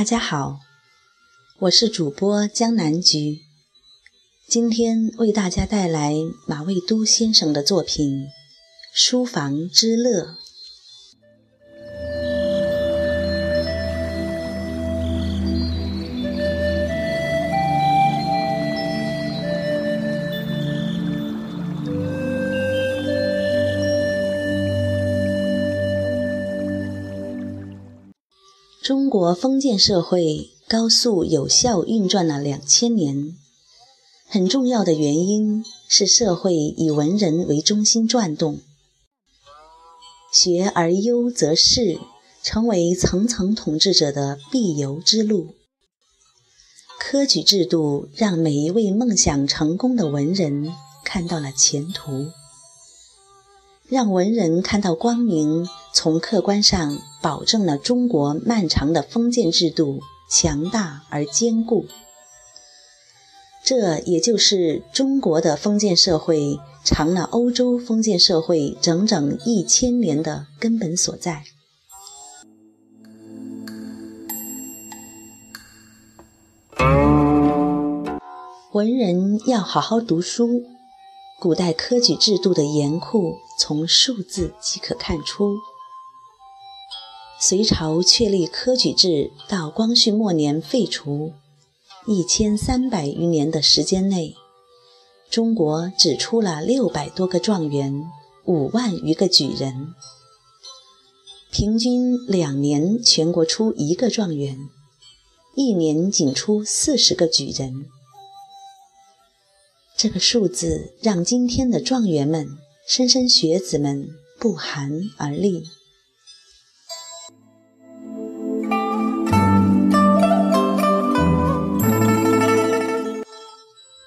大家好，我是主播江南菊，今天为大家带来马未都先生的作品《书房之乐》。中国封建社会高速有效运转了两千年，很重要的原因是社会以文人为中心转动，学而优则仕成为层层统治者的必由之路。科举制度让每一位梦想成功的文人看到了前途，让文人看到光明。从客观上保证了中国漫长的封建制度强大而坚固，这也就是中国的封建社会长了欧洲封建社会整整一千年的根本所在。文人要好好读书，古代科举制度的严酷，从数字即可看出。隋朝确立科举制到光绪末年废除，一千三百余年的时间内，中国只出了六百多个状元，五万余个举人，平均两年全国出一个状元，一年仅出四十个举人。这个数字让今天的状元们、莘莘学子们不寒而栗。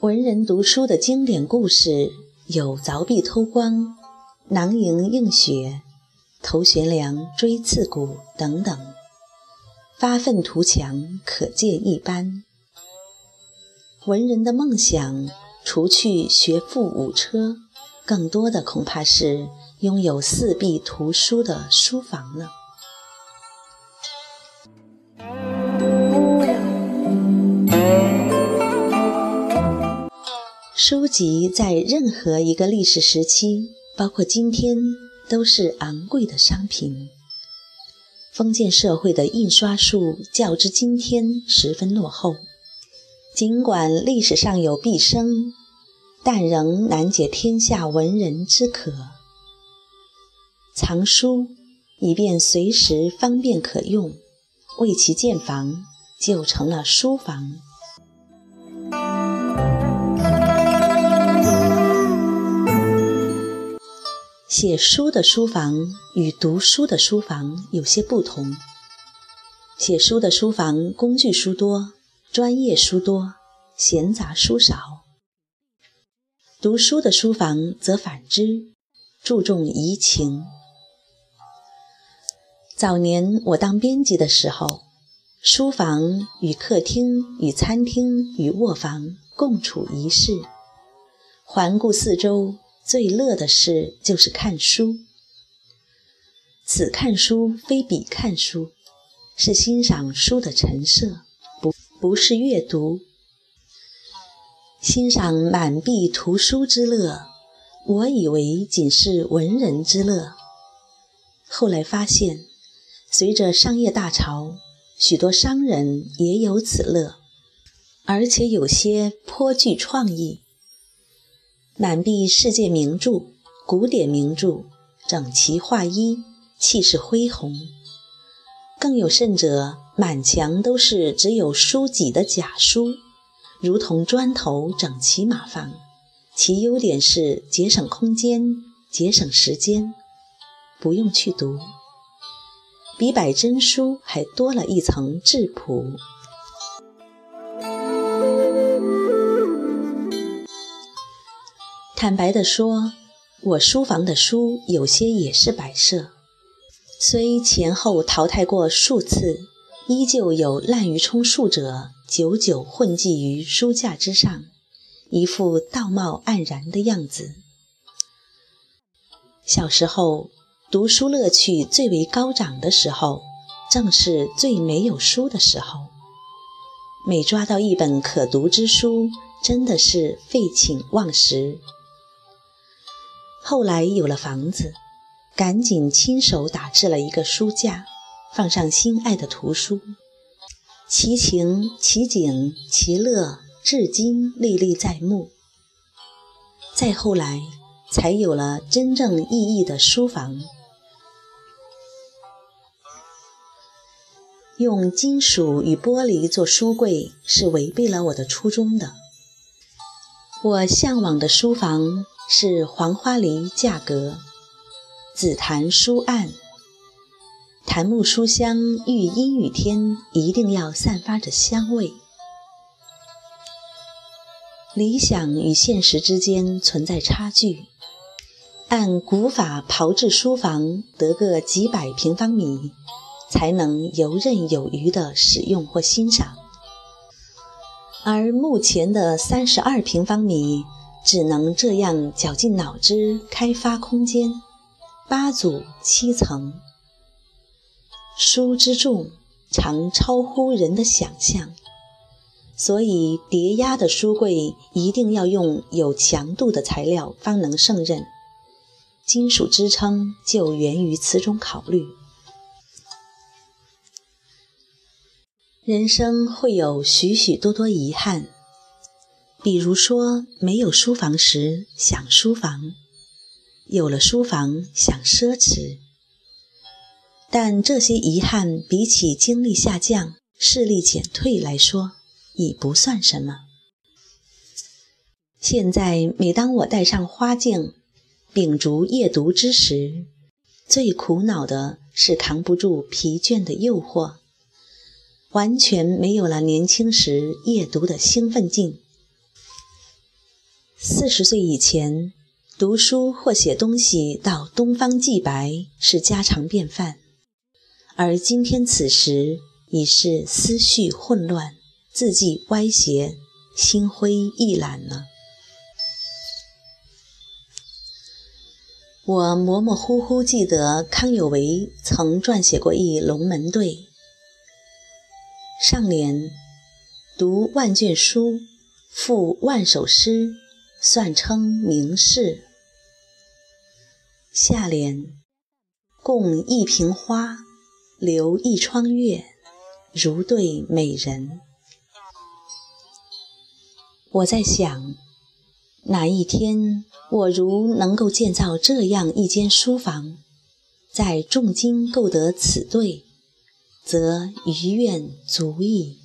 文人读书的经典故事有凿壁偷光、囊萤映雪、头悬梁、锥刺股等等，发愤图强，可见一斑。文人的梦想，除去学富五车，更多的恐怕是拥有四壁图书的书房了。书籍在任何一个历史时期，包括今天，都是昂贵的商品。封建社会的印刷术较之今天十分落后，尽管历史上有毕生，但仍难解天下文人之渴。藏书以便随时方便可用，为其建房就成了书房。写书的书房与读书的书房有些不同。写书的书房工具书多，专业书多，闲杂书少；读书的书房则反之，注重怡情。早年我当编辑的时候，书房与客厅、与餐厅、与卧房共处一室，环顾四周。最乐的事就是看书。此看书非彼看书，是欣赏书的陈设，不不是阅读。欣赏满壁图书之乐，我以为仅是文人之乐。后来发现，随着商业大潮，许多商人也有此乐，而且有些颇具创意。满壁世界名著、古典名著，整齐划一，气势恢宏。更有甚者，满墙都是只有书籍的假书，如同砖头整齐码放。其优点是节省空间、节省时间，不用去读，比摆真书还多了一层质朴。坦白地说，我书房的书有些也是摆设，虽前后淘汰过数次，依旧有滥竽充数者久久混迹于书架之上，一副道貌岸然的样子。小时候读书乐趣最为高涨的时候，正是最没有书的时候。每抓到一本可读之书，真的是废寝忘食。后来有了房子，赶紧亲手打制了一个书架，放上心爱的图书，其情其景其乐，至今历历在目。再后来，才有了真正意义的书房。用金属与玻璃做书柜是违背了我的初衷的。我向往的书房是黄花梨架阁，紫檀书案，檀木书香遇阴雨天一定要散发着香味。理想与现实之间存在差距，按古法炮制书房得个几百平方米。才能游刃有余地使用或欣赏，而目前的三十二平方米只能这样绞尽脑汁开发空间，八组七层，书之重常超乎人的想象，所以叠压的书柜一定要用有强度的材料方能胜任，金属支撑就源于此种考虑。人生会有许许多多遗憾，比如说没有书房时想书房，有了书房想奢侈。但这些遗憾比起精力下降、视力减退来说，已不算什么。现在每当我戴上花镜，秉烛夜读之时，最苦恼的是扛不住疲倦的诱惑。完全没有了年轻时夜读的兴奋劲。四十岁以前，读书或写东西到东方既白是家常便饭，而今天此时已是思绪混乱、字迹歪斜、心灰意懒了。我模模糊糊记得康有为曾撰写过一《龙门对》。上联读万卷书，赋万首诗，算称名士。下联共一瓶花，留一窗月，如对美人。我在想，哪一天我如能够建造这样一间书房，在重金购得此对。则余愿足矣。